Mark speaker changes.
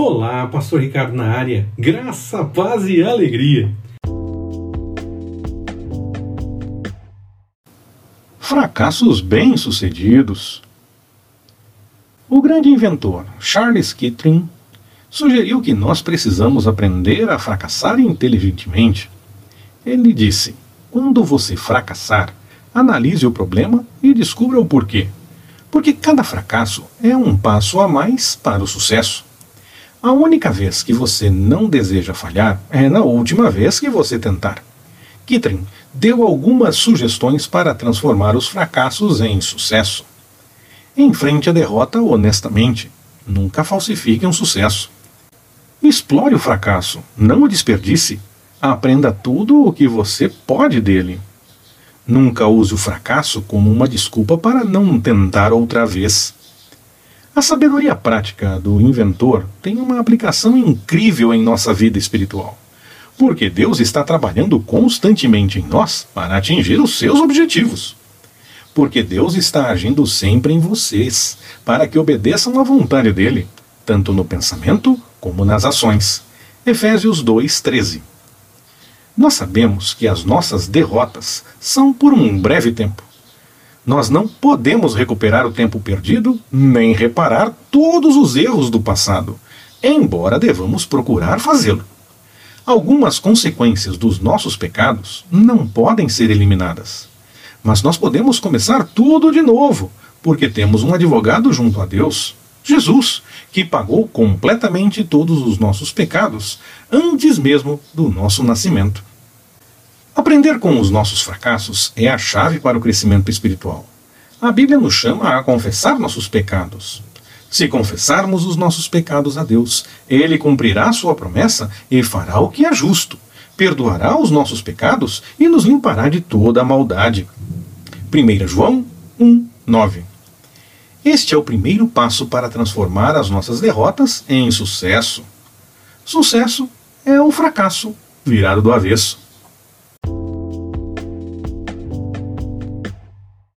Speaker 1: Olá, Pastor Ricardo na área. Graça, paz e alegria.
Speaker 2: Fracassos bem-sucedidos. O grande inventor Charles Kittring sugeriu que nós precisamos aprender a fracassar inteligentemente. Ele disse: quando você fracassar, analise o problema e descubra o porquê. Porque cada fracasso é um passo a mais para o sucesso. A única vez que você não deseja falhar é na última vez que você tentar. Kittring deu algumas sugestões para transformar os fracassos em sucesso. Enfrente a derrota honestamente. Nunca falsifique um sucesso. Explore o fracasso, não o desperdice. Aprenda tudo o que você pode dele. Nunca use o fracasso como uma desculpa para não tentar outra vez. A sabedoria prática do inventor tem uma aplicação incrível em nossa vida espiritual. Porque Deus está trabalhando constantemente em nós para atingir os seus objetivos. Porque Deus está agindo sempre em vocês para que obedeçam à vontade dele, tanto no pensamento como nas ações. Efésios 2:13 nós sabemos que as nossas derrotas são por um breve tempo. Nós não podemos recuperar o tempo perdido, nem reparar todos os erros do passado, embora devamos procurar fazê-lo. Algumas consequências dos nossos pecados não podem ser eliminadas. Mas nós podemos começar tudo de novo, porque temos um advogado junto a Deus, Jesus, que pagou completamente todos os nossos pecados antes mesmo do nosso nascimento. Aprender com os nossos fracassos é a chave para o crescimento espiritual. A Bíblia nos chama a confessar nossos pecados. Se confessarmos os nossos pecados a Deus, Ele cumprirá sua promessa e fará o que é justo. Perdoará os nossos pecados e nos limpará de toda a maldade. 1 João 1, 9. Este é o primeiro passo para transformar as nossas derrotas em sucesso. Sucesso é o fracasso virado do avesso.